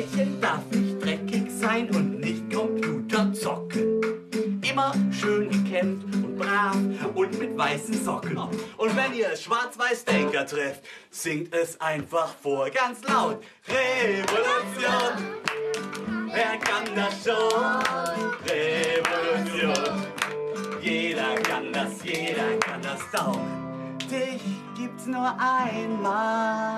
Mädchen darf nicht dreckig sein und nicht Computer zocken. Immer schön gekämmt und brav und mit weißen Socken. Und wenn ihr Schwarz-Weiß-Denker trefft, singt es einfach vor ganz laut. Revolution, wer kann das schon? Revolution, jeder kann das, jeder kann das auch. Dich gibt's nur einmal.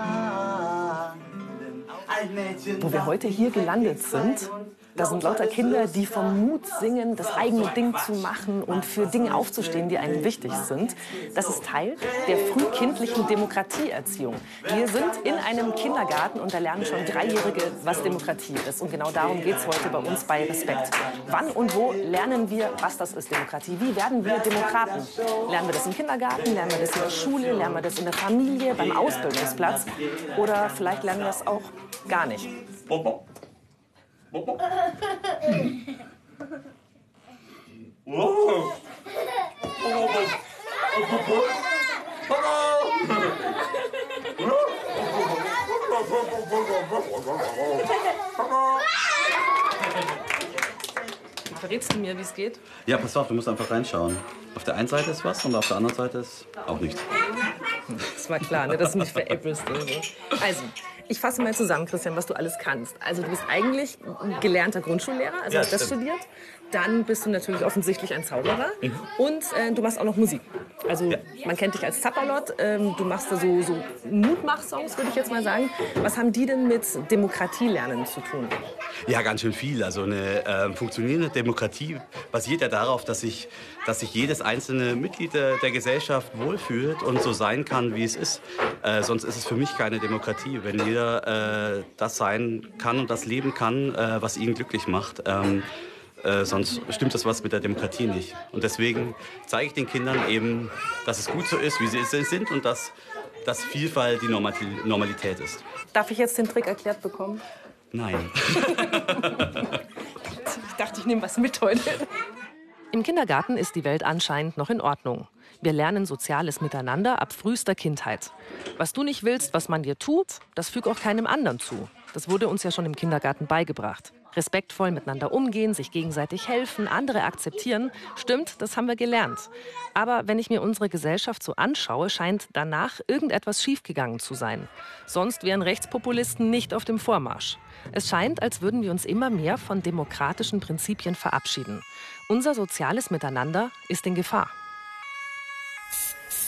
Wo wir heute hier gelandet sind, da sind lauter Kinder, die vom Mut singen, das eigene Ding zu machen und für Dinge aufzustehen, die einem wichtig sind. Das ist Teil der frühkindlichen Demokratieerziehung. Wir sind in einem Kindergarten und da lernen schon Dreijährige, was Demokratie ist. Und genau darum geht es heute bei uns bei Respekt. Wann und wo lernen wir, was das ist, Demokratie? Wie werden wir Demokraten? Lernen wir das im Kindergarten? Lernen wir das in der Schule? Lernen wir das in der Familie, beim Ausbildungsplatz? Oder vielleicht lernen wir es auch gar nicht. 뽀뽀. 우와. 어머 어머. 뽀뽀. 뽀뽀. 뽀뽀. 뽀뽀. 뽀뽀. 뽀뽀. 뽀뽀. Verrätst du mir, wie es geht? Ja, pass auf, du musst einfach reinschauen. Auf der einen Seite ist was und auf der anderen Seite ist auch nichts. Das war klar, ne? das ist nicht veräppelst. oder so. Also, ich fasse mal zusammen, Christian, was du alles kannst. Also, du bist eigentlich ein gelernter Grundschullehrer, also Ja, hast das stimmt. studiert. Dann bist du natürlich offensichtlich ein Zauberer. Und äh, du machst auch noch Musik. Also, man kennt dich als Zapperlot. Ähm, du machst da so, so Mutmach-Songs, würde ich jetzt mal sagen. Was haben die denn mit Demokratielernen zu tun? Ja, ganz schön viel. Also eine ähm, funktionierende Demokratie basiert ja darauf, dass sich, dass sich jedes einzelne Mitglied der, der Gesellschaft wohlfühlt und so sein kann, wie es ist. Äh, sonst ist es für mich keine Demokratie, wenn jeder äh, das sein kann und das leben kann, äh, was ihn glücklich macht. Ähm, äh, sonst stimmt das was mit der Demokratie nicht. Und deswegen zeige ich den Kindern eben, dass es gut so ist, wie sie sind und dass, dass Vielfalt die Normalität ist. Darf ich jetzt den Trick erklärt bekommen? Nein. Ich dachte, ich nehme was mit heute. Im Kindergarten ist die Welt anscheinend noch in Ordnung. Wir lernen soziales Miteinander ab frühester Kindheit. Was du nicht willst, was man dir tut, das füg auch keinem anderen zu. Das wurde uns ja schon im Kindergarten beigebracht. Respektvoll miteinander umgehen, sich gegenseitig helfen, andere akzeptieren. Stimmt, das haben wir gelernt. Aber wenn ich mir unsere Gesellschaft so anschaue, scheint danach irgendetwas schiefgegangen zu sein. Sonst wären Rechtspopulisten nicht auf dem Vormarsch. Es scheint, als würden wir uns immer mehr von demokratischen Prinzipien verabschieden. Unser soziales Miteinander ist in Gefahr.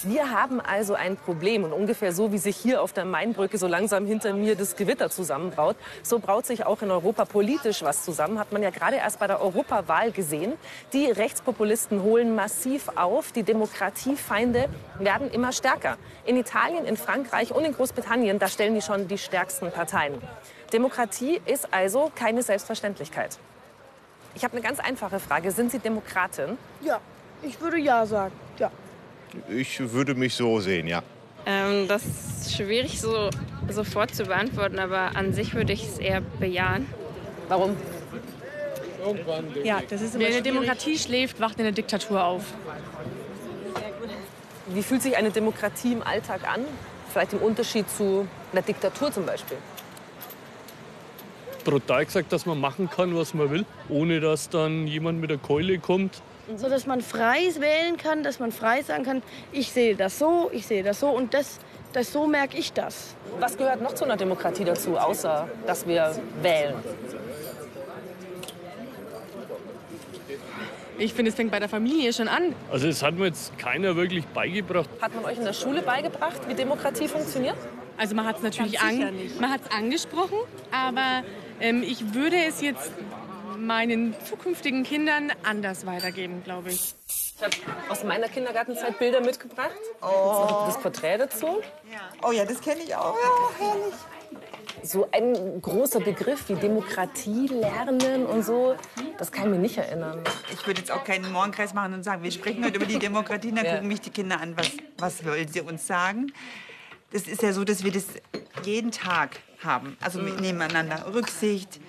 Wir haben also ein Problem und ungefähr so, wie sich hier auf der Mainbrücke so langsam hinter mir das Gewitter zusammenbraut, so braut sich auch in Europa politisch was zusammen. Hat man ja gerade erst bei der Europawahl gesehen. Die Rechtspopulisten holen massiv auf, die Demokratiefeinde werden immer stärker. In Italien, in Frankreich und in Großbritannien, da stellen die schon die stärksten Parteien. Demokratie ist also keine Selbstverständlichkeit. Ich habe eine ganz einfache Frage. Sind Sie Demokratin? Ja, ich würde ja sagen. Ja. Ich würde mich so sehen, ja. Ähm, das ist schwierig so sofort zu beantworten, aber an sich würde ich es eher bejahen. Warum? Ja, das ist Wer eine Demokratie schläft, wacht in der Diktatur auf. Wie fühlt sich eine Demokratie im Alltag an? Vielleicht im Unterschied zu einer Diktatur zum Beispiel. brutal gesagt, dass man machen kann, was man will, ohne dass dann jemand mit der Keule kommt. So, dass man frei wählen kann, dass man frei sagen kann, ich sehe das so, ich sehe das so und das, das so merke ich das. Was gehört noch zu einer Demokratie dazu, außer dass wir wählen? Ich finde, es fängt bei der Familie schon an. Also es hat mir jetzt keiner wirklich beigebracht. Hat man euch in der Schule beigebracht, wie Demokratie funktioniert? Also man hat es natürlich an, man hat's angesprochen, aber ähm, ich würde es jetzt meinen zukünftigen Kindern anders weitergeben, glaube ich. Ich habe aus meiner Kindergartenzeit Bilder mitgebracht. Oh. Das Porträt dazu. Oh ja, das kenne ich auch. Ja, herrlich. So ein großer Begriff wie Demokratie lernen und so, das kann ich mir nicht erinnern. Ich würde jetzt auch keinen Morgenkreis machen und sagen, wir sprechen heute über die Demokratie. Dann Ja. gucken mich die Kinder an, was, was wollen sie uns sagen. Das ist ja so, dass wir das jeden Tag haben. Also mit nebeneinander Rücksicht.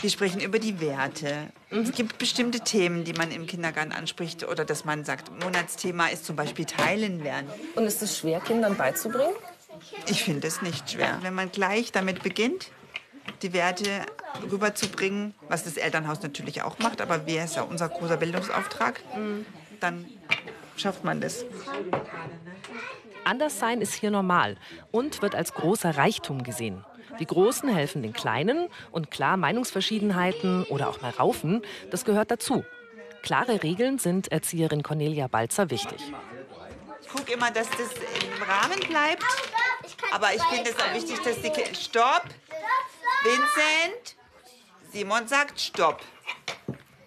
Wir sprechen über die Werte. Es gibt bestimmte Themen, die man im Kindergarten anspricht oder dass man sagt, Monatsthema ist zum Beispiel Teilen lernen. Und ist es schwer, Kindern beizubringen? Ich finde es nicht schwer. Wenn man gleich damit beginnt, die Werte rüberzubringen, was das Elternhaus natürlich auch macht, aber wir ist ja unser großer Bildungsauftrag, dann schafft man das. Anderssein ist hier normal und wird als großer Reichtum gesehen. Die Großen helfen den Kleinen und klar Meinungsverschiedenheiten oder auch mal Raufen, das gehört dazu. Klare Regeln sind Erzieherin Cornelia Balzer wichtig. Ich gucke immer, dass das im Rahmen bleibt, aber ich finde es auch wichtig, dass die Kinder... Stopp! Vincent! Simon sagt Stopp.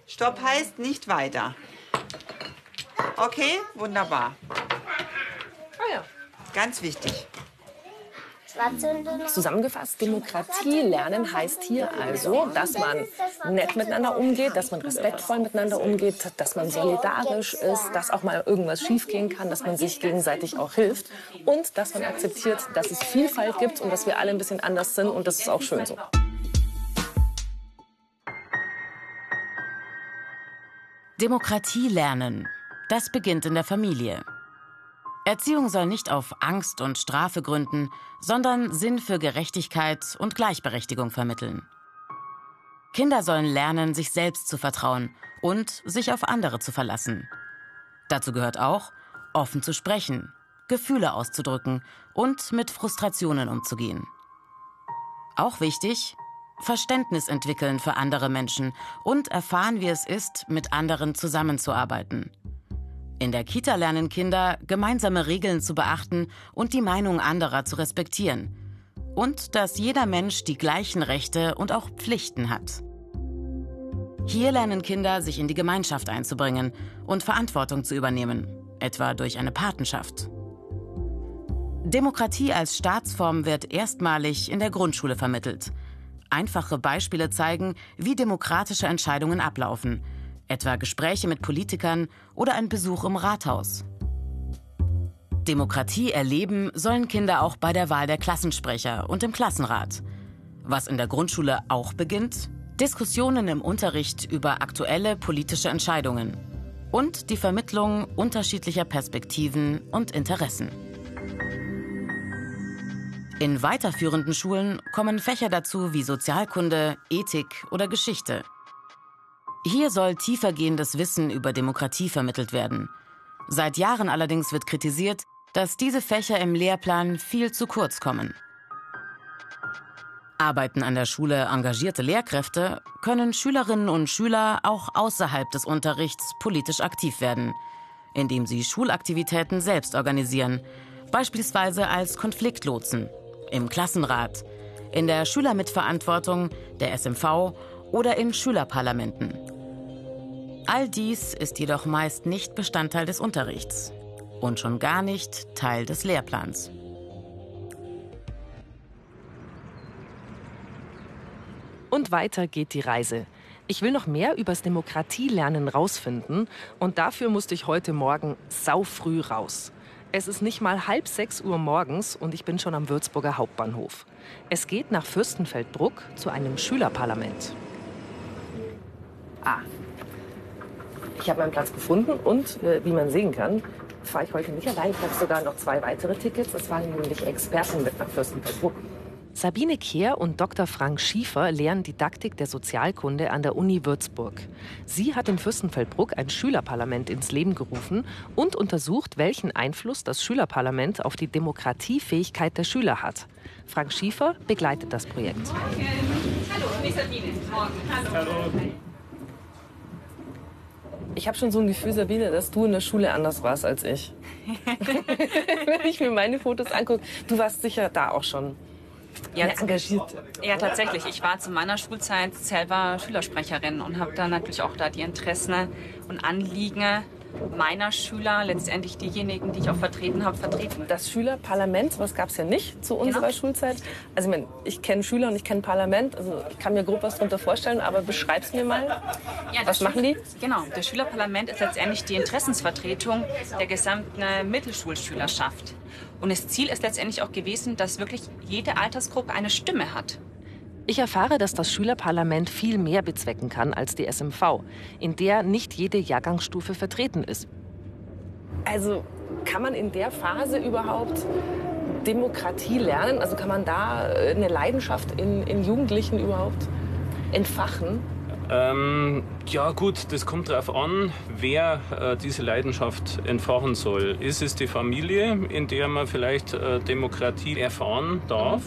Stopp heißt nicht weiter. Okay, wunderbar. Ganz wichtig. Zusammengefasst, Demokratie lernen heißt hier also, dass man nett miteinander umgeht, dass man respektvoll miteinander umgeht, dass man solidarisch ist, dass auch mal irgendwas schiefgehen kann, dass man sich gegenseitig auch hilft und dass man akzeptiert, dass es Vielfalt gibt und dass wir alle ein bisschen anders sind und das ist auch schön so. Demokratie lernen. Das beginnt in der Familie. Erziehung soll nicht auf Angst und Strafe gründen, sondern Sinn für Gerechtigkeit und Gleichberechtigung vermitteln. Kinder sollen lernen, sich selbst zu vertrauen und sich auf andere zu verlassen. Dazu gehört auch, offen zu sprechen, Gefühle auszudrücken und mit Frustrationen umzugehen. Auch wichtig, Verständnis entwickeln für andere Menschen und erfahren, wie es ist, mit anderen zusammenzuarbeiten. In der Kita lernen Kinder, gemeinsame Regeln zu beachten und die Meinung anderer zu respektieren. Und dass jeder Mensch die gleichen Rechte und auch Pflichten hat. Hier lernen Kinder, sich in die Gemeinschaft einzubringen und Verantwortung zu übernehmen, etwa durch eine Patenschaft. Demokratie als Staatsform wird erstmalig in der Grundschule vermittelt. Einfache Beispiele zeigen, wie demokratische Entscheidungen ablaufen – etwa Gespräche mit Politikern oder ein Besuch im Rathaus. Demokratie erleben sollen Kinder auch bei der Wahl der Klassensprecher und im Klassenrat. Was in der Grundschule auch beginnt, Diskussionen im Unterricht über aktuelle politische Entscheidungen und die Vermittlung unterschiedlicher Perspektiven und Interessen. In weiterführenden Schulen kommen Fächer dazu wie Sozialkunde, Ethik oder Geschichte. Hier soll tiefergehendes Wissen über Demokratie vermittelt werden. Seit Jahren allerdings wird kritisiert, dass diese Fächer im Lehrplan viel zu kurz kommen. Arbeiten an der Schule engagierte Lehrkräfte, können Schülerinnen und Schüler auch außerhalb des Unterrichts politisch aktiv werden, indem sie Schulaktivitäten selbst organisieren, beispielsweise als Konfliktlotsen, im Klassenrat, in der Schülermitverantwortung, der SMV oder in Schülerparlamenten. All dies ist jedoch meist nicht Bestandteil des Unterrichts und schon gar nicht Teil des Lehrplans. Und weiter geht die Reise. Ich will noch mehr übers Demokratielernen rausfinden und dafür musste ich heute Morgen saufrüh raus. Es ist nicht mal halb sechs Uhr morgens und ich bin schon am Würzburger Hauptbahnhof. Es geht nach Fürstenfeldbruck zu einem Schülerparlament. Ah, ich habe meinen Platz gefunden und äh, wie man sehen kann, fahre ich heute nicht allein. Ich habe sogar noch zwei weitere Tickets. Es waren nämlich Experten mit nach Fürstenfeldbruck. Sabine Kehr und Dr. Frank Schiefer lehren Didaktik der Sozialkunde an der Uni Würzburg. Sie hat in Fürstenfeldbruck ein Schülerparlament ins Leben gerufen und untersucht, welchen Einfluss das Schülerparlament auf die Demokratiefähigkeit der Schüler hat. Frank Schiefer begleitet das Projekt. Hallo, ich bin Sabine. Morgen. Hallo. Hallo. Ich habe schon so ein Gefühl, Sabine, dass du in der Schule anders warst als ich. Wenn ich mir meine Fotos angucke, du warst sicher da auch schon ja, engagiert. Ja, tatsächlich. Ich war zu meiner Schulzeit selber Schülersprecherin und habe dann natürlich auch da die Interessen und Anliegen meiner Schüler, letztendlich diejenigen, die ich auch vertreten habe, vertreten. Das Schülerparlament, was gab es ja nicht zu unserer genau. Schulzeit. Also ich, mein, ich kenne Schüler und ich kenne Parlament, also ich kann mir grob was darunter vorstellen, aber beschreib's mir mal. Ja, was machen die? Genau, das Schülerparlament ist letztendlich die Interessensvertretung der gesamten Mittelschulschülerschaft. Und das Ziel ist letztendlich auch gewesen, dass wirklich jede Altersgruppe eine Stimme hat. Ich erfahre, dass das Schülerparlament viel mehr bezwecken kann als die SMV, in der nicht jede Jahrgangsstufe vertreten ist. Also kann man in der Phase überhaupt Demokratie lernen? Also kann man da äh, eine Leidenschaft in, in Jugendlichen überhaupt entfachen? Ähm, ja gut, das kommt darauf an, wer äh, diese Leidenschaft entfachen soll. Ist es die Familie, in der man vielleicht äh, Demokratie erfahren darf?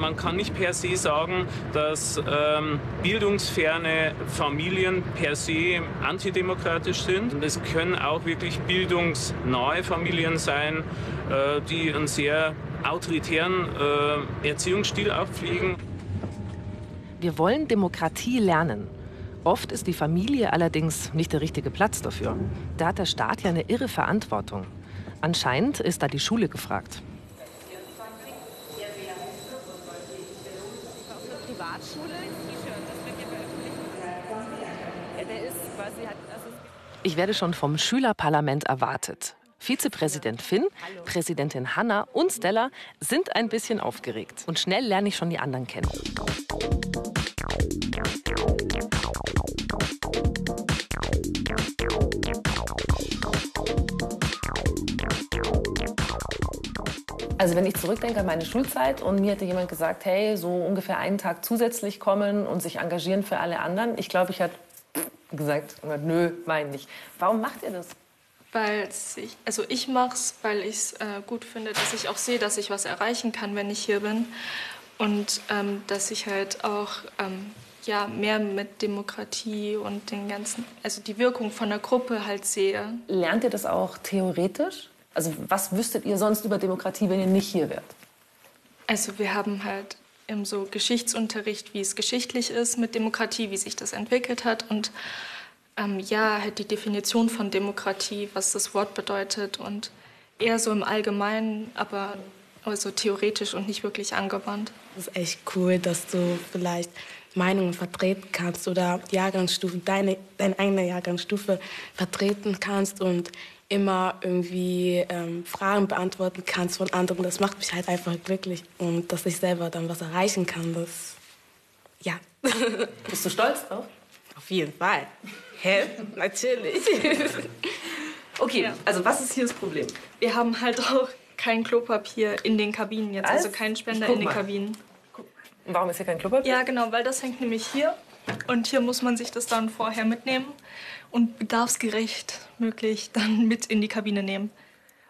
Man kann nicht per se sagen, dass ähm, bildungsferne Familien per se antidemokratisch sind. Es können auch wirklich bildungsnahe Familien sein, äh, die einen sehr autoritären äh, Erziehungsstil auch pflegen. Wir wollen Demokratie lernen. Oft ist die Familie allerdings nicht der richtige Platz dafür. Da hat der Staat ja eine irre Verantwortung. Anscheinend ist da die Schule gefragt. Ich werde schon vom Schülerparlament erwartet. Vizepräsident Finn, Präsidentin Hanna und Stella sind ein bisschen aufgeregt. Und schnell lerne ich schon die anderen kennen. Also wenn ich zurückdenke an meine Schulzeit und mir hätte jemand gesagt, hey, so ungefähr einen Tag zusätzlich kommen und sich engagieren für alle anderen, ich glaube, ich hätte gesagt, nö, mein nicht. Warum macht ihr das? Weil ich, also ich mache es, weil ich es äh, gut finde, dass ich auch sehe, dass ich was erreichen kann, wenn ich hier bin. Und ähm, dass ich halt auch ähm, ja, mehr mit Demokratie und den ganzen, also die Wirkung von der Gruppe halt sehe. Lernt ihr das auch theoretisch? Also was wüsstet ihr sonst über Demokratie, wenn ihr nicht hier wärt? Also wir haben halt im so Geschichtsunterricht, wie es geschichtlich ist mit Demokratie, wie sich das entwickelt hat und ähm, ja, halt die Definition von Demokratie, was das Wort bedeutet und eher so im Allgemeinen, aber also theoretisch und nicht wirklich angewandt. Es ist echt cool, dass du vielleicht Meinungen vertreten kannst oder Jahrgangsstufen, deine, deine eigene Jahrgangsstufe vertreten kannst und immer irgendwie ähm, Fragen beantworten kannst von anderen. Das macht mich halt einfach glücklich und dass ich selber dann was erreichen kann. Das, ja. Bist du stolz drauf? Auf jeden Fall. Hä? Natürlich. okay, ja. also was ist hier das Problem? Wir haben halt auch kein Klopapier in den Kabinen jetzt, also keinen Spender in den mal. Kabinen. Warum ist hier kein Klopapier? Ja, genau, weil das hängt nämlich hier. Und hier muss man sich das dann vorher mitnehmen und bedarfsgerecht möglich dann mit in die Kabine nehmen.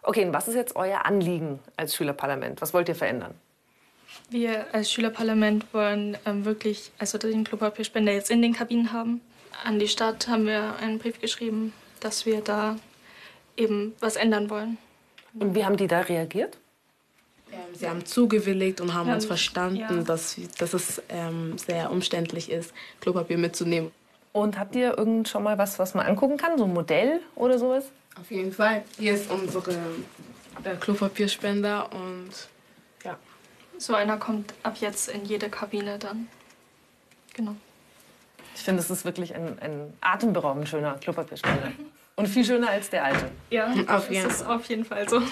Okay, und was ist jetzt euer Anliegen als Schülerparlament? Was wollt ihr verändern? Wir als Schülerparlament wollen ähm, wirklich also den Klopapierspender jetzt in den Kabinen haben. An die Stadt haben wir einen Brief geschrieben, dass wir da eben was ändern wollen. Und wie haben die da reagiert? Ähm, sie haben zugewilligt und haben ja, uns verstanden, ja. dass, dass es ähm, sehr umständlich ist, Klopapier mitzunehmen. Und habt ihr irgend schon mal was, was man angucken kann? So ein Modell oder sowas? Auf jeden Fall. Hier ist unsere äh, Klopapierspender und ja. So einer kommt ab jetzt in jede Kabine dann. Genau. Ich finde, es ist wirklich ein, ein atemberaubend schöner Klopapierspender. Und viel schöner als der alte. Ja, auf jeden, ist auf jeden Fall so.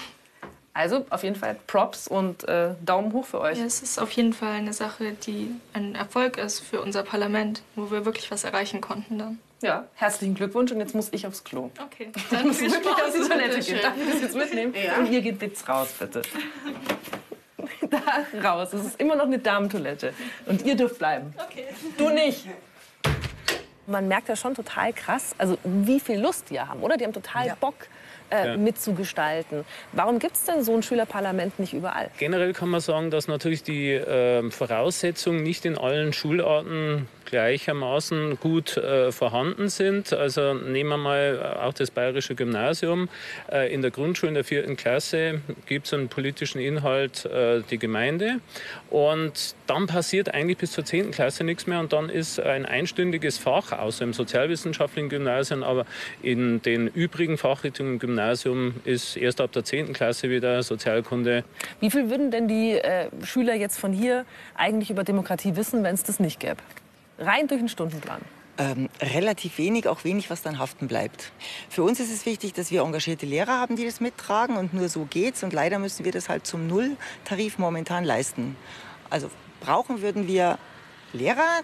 Also auf jeden Fall Props und äh, Daumen hoch für euch. Ja, es ist auf jeden Fall eine Sache, die ein Erfolg ist für unser Parlament, wo wir wirklich was erreichen konnten dann. Ja, herzlichen Glückwunsch und jetzt muss ich aufs Klo. Okay, dann muss wirklich auf die Toilette gehen. Darf ich das jetzt mitnehmen? Ja. Und ihr geht jetzt raus, bitte. da raus. Es ist immer noch eine Damentoilette. Und ihr dürft bleiben. Okay. Du nicht. Man merkt ja schon total krass, also wie viel Lust die haben, oder? Die haben total ja. Bock äh, ja. mitzugestalten. Warum gibt es denn so ein Schülerparlament nicht überall? Generell kann man sagen, dass natürlich die äh, Voraussetzungen nicht in allen Schularten gleichermaßen gut äh, vorhanden sind. Also nehmen wir mal auch das Bayerische Gymnasium. Äh, in der Grundschule in der vierten Klasse gibt es einen politischen Inhalt, äh, die Gemeinde. Und dann passiert eigentlich bis zur zehnten Klasse nichts mehr. Und dann ist ein einstündiges Fach, außer im sozialwissenschaftlichen Gymnasium, aber in den übrigen Fachrichtungen im Gymnasium ist erst ab der zehnten Klasse wieder Sozialkunde. Wie viel würden denn die äh, Schüler jetzt von hier eigentlich über Demokratie wissen, wenn es das nicht gäbe? Rein durch den Stundenplan. Ähm, relativ wenig, auch wenig, was dann haften bleibt. Für uns ist es wichtig, dass wir engagierte Lehrer haben, die das mittragen und nur so geht's. Und leider müssen wir das halt zum Nulltarif momentan leisten. Also brauchen würden wir Lehrer.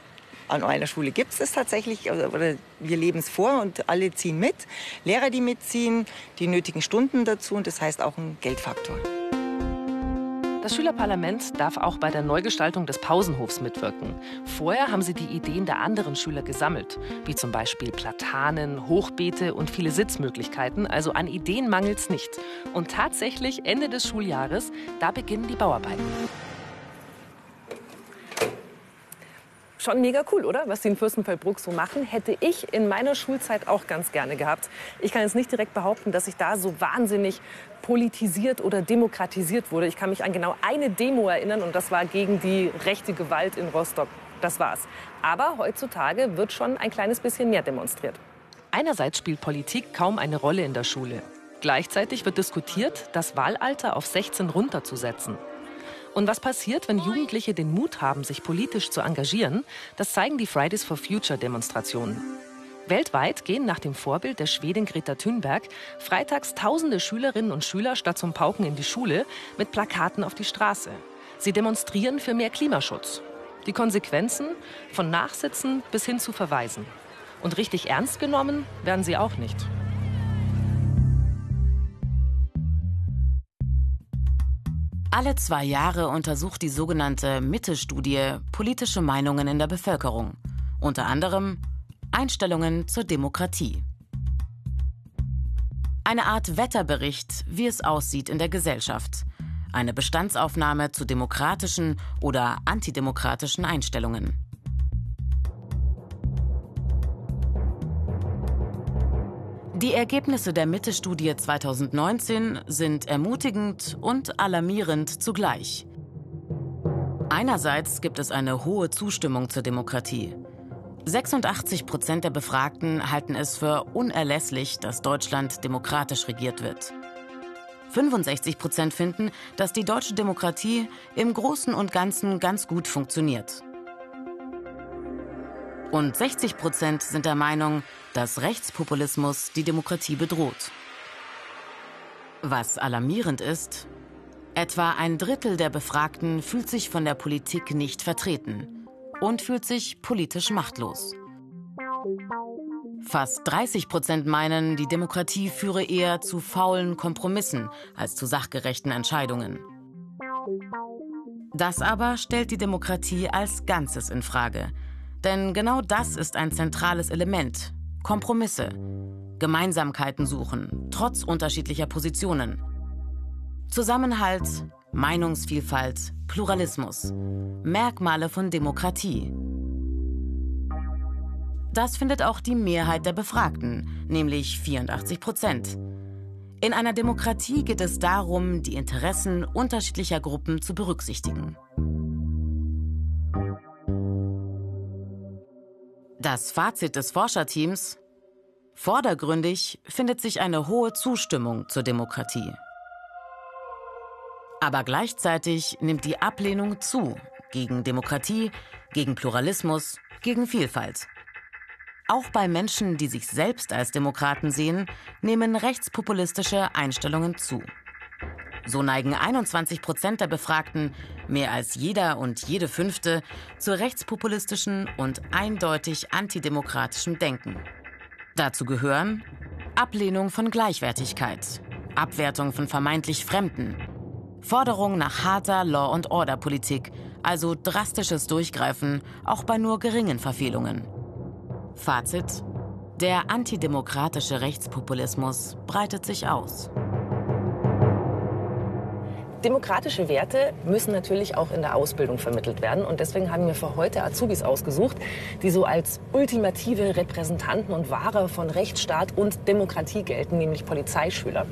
An einer Schule gibt es das tatsächlich, oder wir leben es vor und alle ziehen mit. Lehrer, die mitziehen, die nötigen Stunden dazu und das heißt auch ein Geldfaktor. Das Schülerparlament darf auch bei der Neugestaltung des Pausenhofs mitwirken. Vorher haben sie die Ideen der anderen Schüler gesammelt, wie zum Beispiel Platanen, Hochbeete und viele Sitzmöglichkeiten. Also an Ideen mangelt es nicht. Und tatsächlich Ende des Schuljahres, da beginnen die Bauarbeiten. Schon mega cool, oder? Was die in Fürstenfeldbruck so machen, hätte ich in meiner Schulzeit auch ganz gerne gehabt. Ich kann jetzt nicht direkt behaupten, dass ich da so wahnsinnig politisiert oder demokratisiert wurde. Ich kann mich an genau eine Demo erinnern und das war gegen die rechte Gewalt in Rostock. Das war's. Aber heutzutage wird schon ein kleines bisschen mehr demonstriert. Einerseits spielt Politik kaum eine Rolle in der Schule. Gleichzeitig wird diskutiert, das Wahlalter auf 16 runterzusetzen. Und was passiert, wenn Jugendliche den Mut haben, sich politisch zu engagieren, das zeigen die Fridays for Future Demonstrationen. Weltweit gehen nach dem Vorbild der Schwedin Greta Thunberg freitags tausende Schülerinnen und Schüler statt zum Pauken in die Schule mit Plakaten auf die Straße. Sie demonstrieren für mehr Klimaschutz. Die Konsequenzen von Nachsitzen bis hin zu Verweisen. Und richtig ernst genommen werden sie auch nicht. Alle zwei Jahre untersucht die sogenannte Mitte-Studie politische Meinungen in der Bevölkerung. Unter anderem Einstellungen zur Demokratie. Eine Art Wetterbericht, wie es aussieht in der Gesellschaft. Eine Bestandsaufnahme zu demokratischen oder antidemokratischen Einstellungen. Die Ergebnisse der Mitte-Studie 2019 sind ermutigend und alarmierend zugleich. Einerseits gibt es eine hohe Zustimmung zur Demokratie. 86 Prozent der Befragten halten es für unerlässlich, dass Deutschland demokratisch regiert wird. 65 Prozent finden, dass die deutsche Demokratie im Großen und Ganzen ganz gut funktioniert. Und 60 Prozent sind der Meinung, dass Rechtspopulismus die Demokratie bedroht. Was alarmierend ist, etwa ein Drittel der Befragten fühlt sich von der Politik nicht vertreten und fühlt sich politisch machtlos. Fast 30 Prozent meinen, die Demokratie führe eher zu faulen Kompromissen als zu sachgerechten Entscheidungen. Das aber stellt die Demokratie als Ganzes in Frage. Denn genau das ist ein zentrales Element. Kompromisse. Gemeinsamkeiten suchen, trotz unterschiedlicher Positionen. Zusammenhalt, Meinungsvielfalt, Pluralismus. Merkmale von Demokratie. Das findet auch die Mehrheit der Befragten, nämlich 84 Prozent. In einer Demokratie geht es darum, die Interessen unterschiedlicher Gruppen zu berücksichtigen. Das Fazit des Forscherteams? Vordergründig findet sich eine hohe Zustimmung zur Demokratie. Aber gleichzeitig nimmt die Ablehnung zu gegen Demokratie, gegen Pluralismus, gegen Vielfalt. Auch bei Menschen, die sich selbst als Demokraten sehen, nehmen rechtspopulistische Einstellungen zu. So neigen 21 Prozent der Befragten, mehr als jeder und jede fünfte, zu rechtspopulistischen und eindeutig antidemokratischem Denken. Dazu gehören Ablehnung von Gleichwertigkeit, Abwertung von vermeintlich Fremden, Forderung nach harter Law-and-Order-Politik, also drastisches Durchgreifen, auch bei nur geringen Verfehlungen. Fazit: Der antidemokratische Rechtspopulismus breitet sich aus. Demokratische Werte müssen natürlich auch in der Ausbildung vermittelt werden. Und deswegen haben wir für heute Azubis ausgesucht, die so als ultimative Repräsentanten und Wahrer von Rechtsstaat und Demokratie gelten, nämlich Polizeischüler.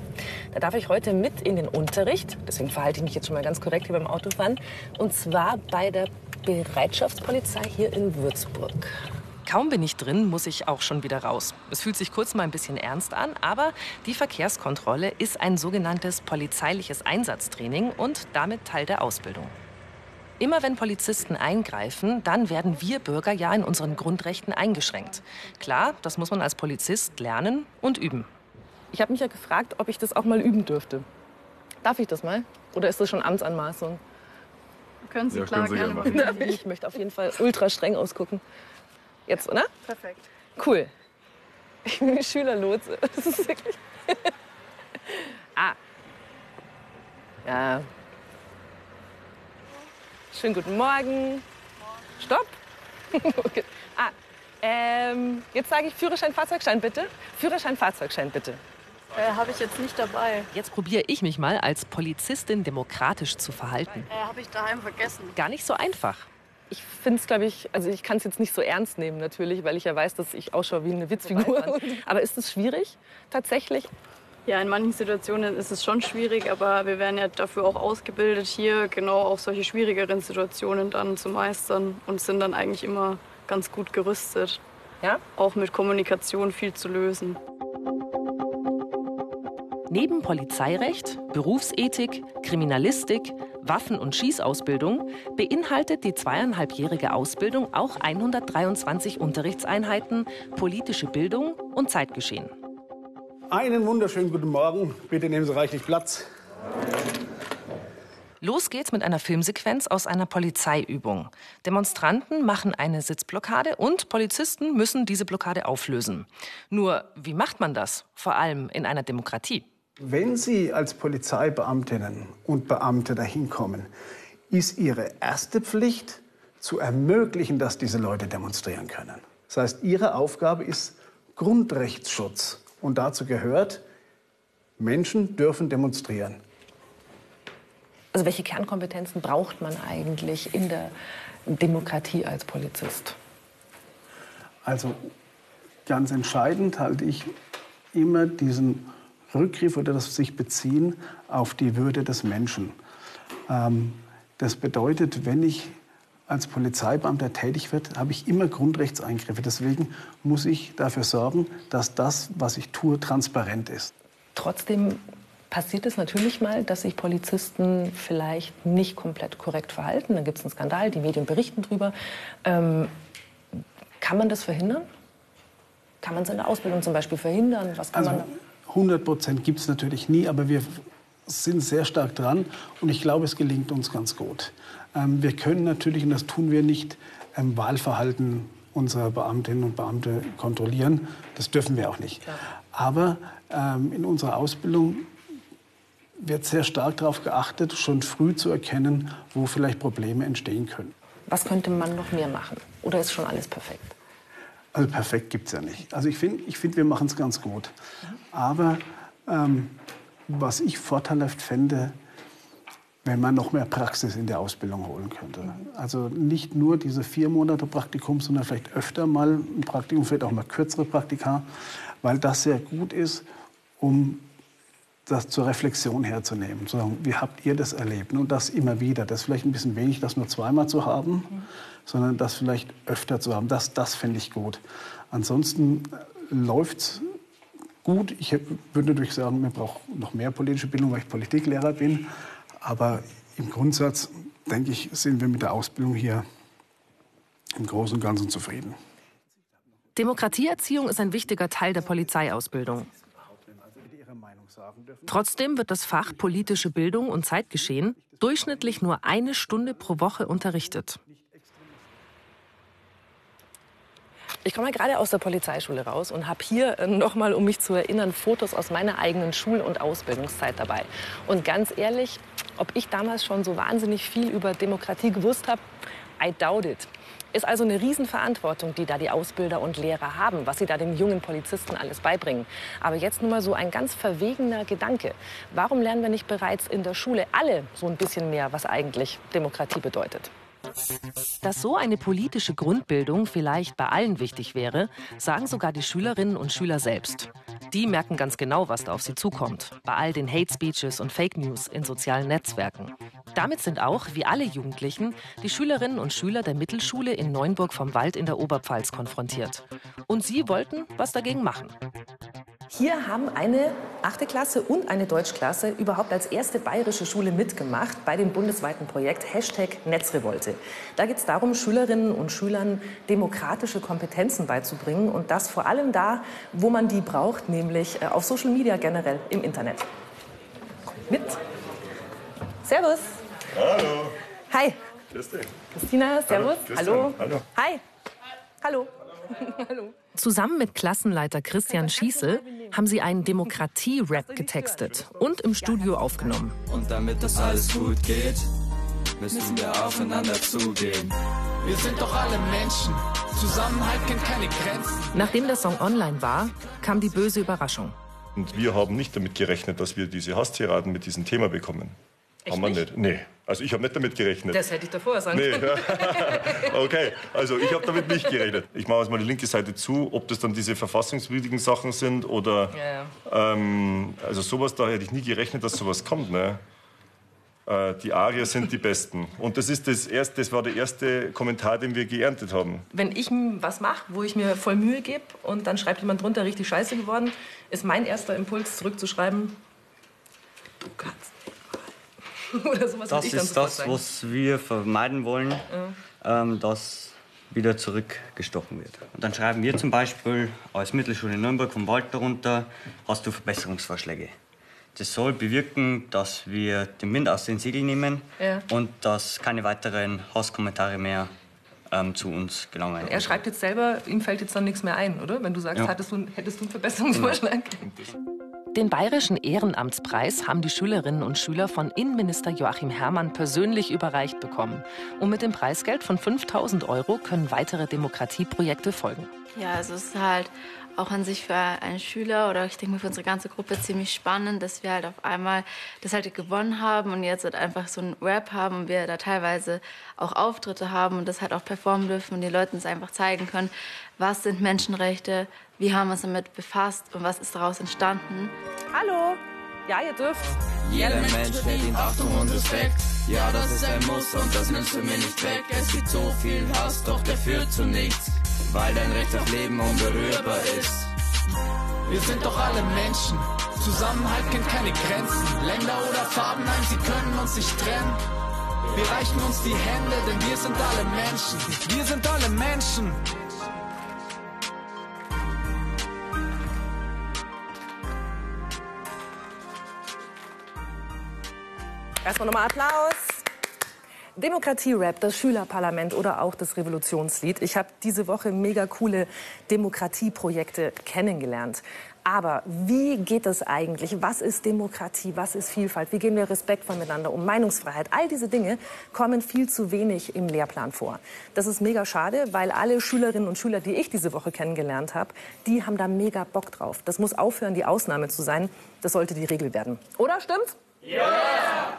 Da darf ich heute mit in den Unterricht, deswegen verhalte ich mich jetzt schon mal ganz korrekt hier beim Autofahren, und zwar bei der Bereitschaftspolizei hier in Würzburg. Kaum bin ich drin, muss ich auch schon wieder raus. Es fühlt sich kurz mal ein bisschen ernst an, aber die Verkehrskontrolle ist ein sogenanntes polizeiliches Einsatztraining und damit Teil der Ausbildung. Immer wenn Polizisten eingreifen, dann werden wir Bürger ja in unseren Grundrechten eingeschränkt. Klar, das muss man als Polizist lernen und üben. Ich habe mich ja gefragt, ob ich das auch mal üben dürfte. Darf ich das mal? Oder ist das schon Amtsanmaßung? Können Sie ja, klar können Sie gerne machen. Ich möchte auf jeden Fall ultra streng ausgucken. Jetzt, oder? Perfekt. Cool. Ich bin die Schülerlotse. Das ist wirklich. ah. Ja. Schönen guten Morgen. Stopp. okay. Ah, ähm, jetzt sage ich Führerschein, Fahrzeugschein bitte. Führerschein, Fahrzeugschein bitte. Äh, Habe ich jetzt nicht dabei. Jetzt probiere ich mich mal als Polizistin demokratisch zu verhalten. Äh, Habe ich daheim vergessen. Gar nicht so einfach. Ich finde es, glaube ich, also ich kann es jetzt nicht so ernst nehmen natürlich, weil ich ja weiß, dass ich ausschaue wie eine Witzfigur. Aber ist es schwierig tatsächlich? Ja, in manchen Situationen ist es schon schwierig, aber wir werden ja dafür auch ausgebildet, hier genau auch solche schwierigeren Situationen dann zu meistern und sind dann eigentlich immer ganz gut gerüstet. Ja? Auch mit Kommunikation viel zu lösen. Neben Polizeirecht, Berufsethik, Kriminalistik, Waffen- und Schießausbildung beinhaltet die zweieinhalbjährige Ausbildung auch 123 Unterrichtseinheiten, politische Bildung und Zeitgeschehen. Einen wunderschönen guten Morgen. Bitte nehmen Sie reichlich Platz. Los geht's mit einer Filmsequenz aus einer Polizeiübung. Demonstranten machen eine Sitzblockade und Polizisten müssen diese Blockade auflösen. Nur, wie macht man das? Vor allem in einer Demokratie. Wenn Sie als Polizeibeamtinnen und Beamte dahin kommen, ist Ihre erste Pflicht zu ermöglichen, dass diese Leute demonstrieren können. Das heißt, Ihre Aufgabe ist Grundrechtsschutz. Und dazu gehört, Menschen dürfen demonstrieren. Also welche Kernkompetenzen braucht man eigentlich in der Demokratie als Polizist? Also ganz entscheidend halte ich immer diesen Rückgriff oder das sich beziehen auf die Würde des Menschen. Ähm, das bedeutet, wenn ich als Polizeibeamter tätig werde, habe ich immer Grundrechtseingriffe. Deswegen muss ich dafür sorgen, dass das, was ich tue, transparent ist. Trotzdem passiert es natürlich mal, dass sich Polizisten vielleicht nicht komplett korrekt verhalten. Dann gibt es einen Skandal, die Medien berichten darüber. Ähm, kann man das verhindern? Kann man es in der Ausbildung zum Beispiel verhindern? Was kann also, man 100 Prozent gibt es natürlich nie, aber wir sind sehr stark dran und ich glaube, es gelingt uns ganz gut. Ähm, wir können natürlich, und das tun wir nicht, ähm, Wahlverhalten unserer Beamtinnen und Beamte kontrollieren. Das dürfen wir auch nicht. Klar. Aber ähm, in unserer Ausbildung wird sehr stark darauf geachtet, schon früh zu erkennen, wo vielleicht Probleme entstehen können. Was könnte man noch mehr machen? Oder ist schon alles perfekt? Also perfekt gibt es ja nicht. Also ich finde, ich find, wir machen es ganz gut. Aber ähm, was ich vorteilhaft fände, wenn man noch mehr Praxis in der Ausbildung holen könnte. Also nicht nur diese vier Monate Praktikum, sondern vielleicht öfter mal ein Praktikum, vielleicht auch mal kürzere Praktika, weil das sehr gut ist, um das zur Reflexion herzunehmen. Zu sagen, wie habt ihr das erlebt? Und das immer wieder. Das ist vielleicht ein bisschen wenig, das nur zweimal zu haben, mhm. sondern das vielleicht öfter zu haben. Das, das fände ich gut. Ansonsten läuft es gut. Ich würde natürlich sagen, wir brauchen noch mehr politische Bildung, weil ich Politiklehrer bin. Aber im Grundsatz, denke ich, sind wir mit der Ausbildung hier im Großen und Ganzen zufrieden. Demokratieerziehung ist ein wichtiger Teil der Polizeiausbildung. Trotzdem wird das Fach politische Bildung und Zeitgeschehen durchschnittlich nur eine Stunde pro Woche unterrichtet. Ich komme gerade aus der Polizeischule raus und habe hier äh, nochmal, um mich zu erinnern, Fotos aus meiner eigenen Schul- und Ausbildungszeit dabei. Und ganz ehrlich, ob ich damals schon so wahnsinnig viel über Demokratie gewusst habe, I doubt it. Ist also eine Riesenverantwortung, die da die Ausbilder und Lehrer haben, was sie da den jungen Polizisten alles beibringen. Aber jetzt nur mal so ein ganz verwegener Gedanke. Warum lernen wir nicht bereits in der Schule alle so ein bisschen mehr, was eigentlich Demokratie bedeutet? Dass so eine politische Grundbildung vielleicht bei allen wichtig wäre, sagen sogar die Schülerinnen und Schüler selbst. Die merken ganz genau, was da auf sie zukommt, bei all den Hate Speeches und Fake News in sozialen Netzwerken. Damit sind auch, wie alle Jugendlichen, die Schülerinnen und Schüler der Mittelschule in Neunburg vom Wald in der Oberpfalz konfrontiert. Und sie wollten was dagegen machen. Hier haben eine achte Klasse und eine Deutschklasse überhaupt als erste bayerische Schule mitgemacht bei dem bundesweiten Projekt Hashtag Netzrevolte. Da geht es darum, Schülerinnen und Schülern demokratische Kompetenzen beizubringen und das vor allem da, wo man die braucht, nämlich äh, auf Social Media generell im Internet. Kommt mit. Servus. Hallo. Hi. Grüß dich. Christina, servus. Hallo. Hallo. Hi. Hallo. Hallo. Zusammen mit Klassenleiter Christian Schießel haben sie einen Demokratie-Rap getextet und im Studio aufgenommen. Und damit das alles gut geht, müssen wir aufeinander zugehen. Wir sind doch alle Menschen, Zusammenhalt kennt keine Grenzen. Nachdem der Song online war, kam die böse Überraschung. Und wir haben nicht damit gerechnet, dass wir diese Hasstiraden mit diesem Thema bekommen. Echt haben wir nicht? nicht? Nee. Also ich habe nicht damit gerechnet. Das hätte ich davor sagen Nee, können. okay, also ich habe damit nicht gerechnet. Ich mache jetzt mal die linke Seite zu, ob das dann diese verfassungswidrigen Sachen sind oder. Ähm, also sowas, da hätte ich nie gerechnet, dass sowas kommt. Ne? Äh, die Arier sind die Besten. Und das, ist das, erste, das war der erste Kommentar, den wir geerntet haben. Wenn ich was mache, wo ich mir voll Mühe gebe und dann schreibt jemand drunter, richtig scheiße geworden, ist mein erster Impuls, zurückzuschreiben, du kannst. Oder sowas Das ist das, sagen. was wir vermeiden wollen, Ja. ähm, dass wieder zurückgestochen wird. Und dann schreiben wir zum Beispiel als Mittelschule Nürnberg vom Wald darunter, hast du Verbesserungsvorschläge. Das soll bewirken, dass wir den Wind aus den Segeln nehmen Ja. und dass keine weiteren Hasskommentare mehr ähm, zu uns gelangen. Er schreibt jetzt selber, ihm fällt jetzt dann nichts mehr ein, oder? Wenn du sagst, Ja. hattest du, hättest du einen Verbesserungsvorschlag? Den Bayerischen Ehrenamtspreis haben die Schülerinnen und Schüler von Innenminister Joachim Herrmann persönlich überreicht bekommen. Und mit dem Preisgeld von 5000 Euro können weitere Demokratieprojekte folgen. Ja, also es ist halt auch an sich für einen Schüler oder ich denke mal für unsere ganze Gruppe ziemlich spannend, dass wir halt auf einmal das halt gewonnen haben und jetzt halt einfach so ein Rap haben und wir da teilweise auch Auftritte haben und das halt auch performen dürfen und den Leuten es einfach zeigen können, was sind Menschenrechte, wie haben wir uns damit befasst und was ist daraus entstanden. Hallo, ja, ihr dürft. Jeder Mensch verdient Achtung und Respekt. Ja, das ist ein Muss und das nimmst du mir nicht weg. Es gibt so viel Hass, doch der führt zu nichts, weil dein Recht auf Leben unberührbar ist. Wir sind doch alle Menschen. Zusammenhalt kennt keine Grenzen. Länder oder Farben, nein, sie können uns nicht trennen. Wir reichen uns die Hände, denn wir sind alle Menschen. Wir sind alle Menschen. Erstmal nochmal Applaus. Demokratie-Rap, das Schülerparlament oder auch das Revolutionslied. Ich habe diese Woche mega coole Demokratieprojekte kennengelernt. Aber wie geht das eigentlich? Was ist Demokratie? Was ist Vielfalt? Wie gehen wir respektvoll miteinander um? Meinungsfreiheit? All diese Dinge kommen viel zu wenig im Lehrplan vor. Das ist mega schade, weil alle Schülerinnen und Schüler, die ich diese Woche kennengelernt habe, die haben da mega Bock drauf. Das muss aufhören, die Ausnahme zu sein. Das sollte die Regel werden. Oder stimmt's? Ja!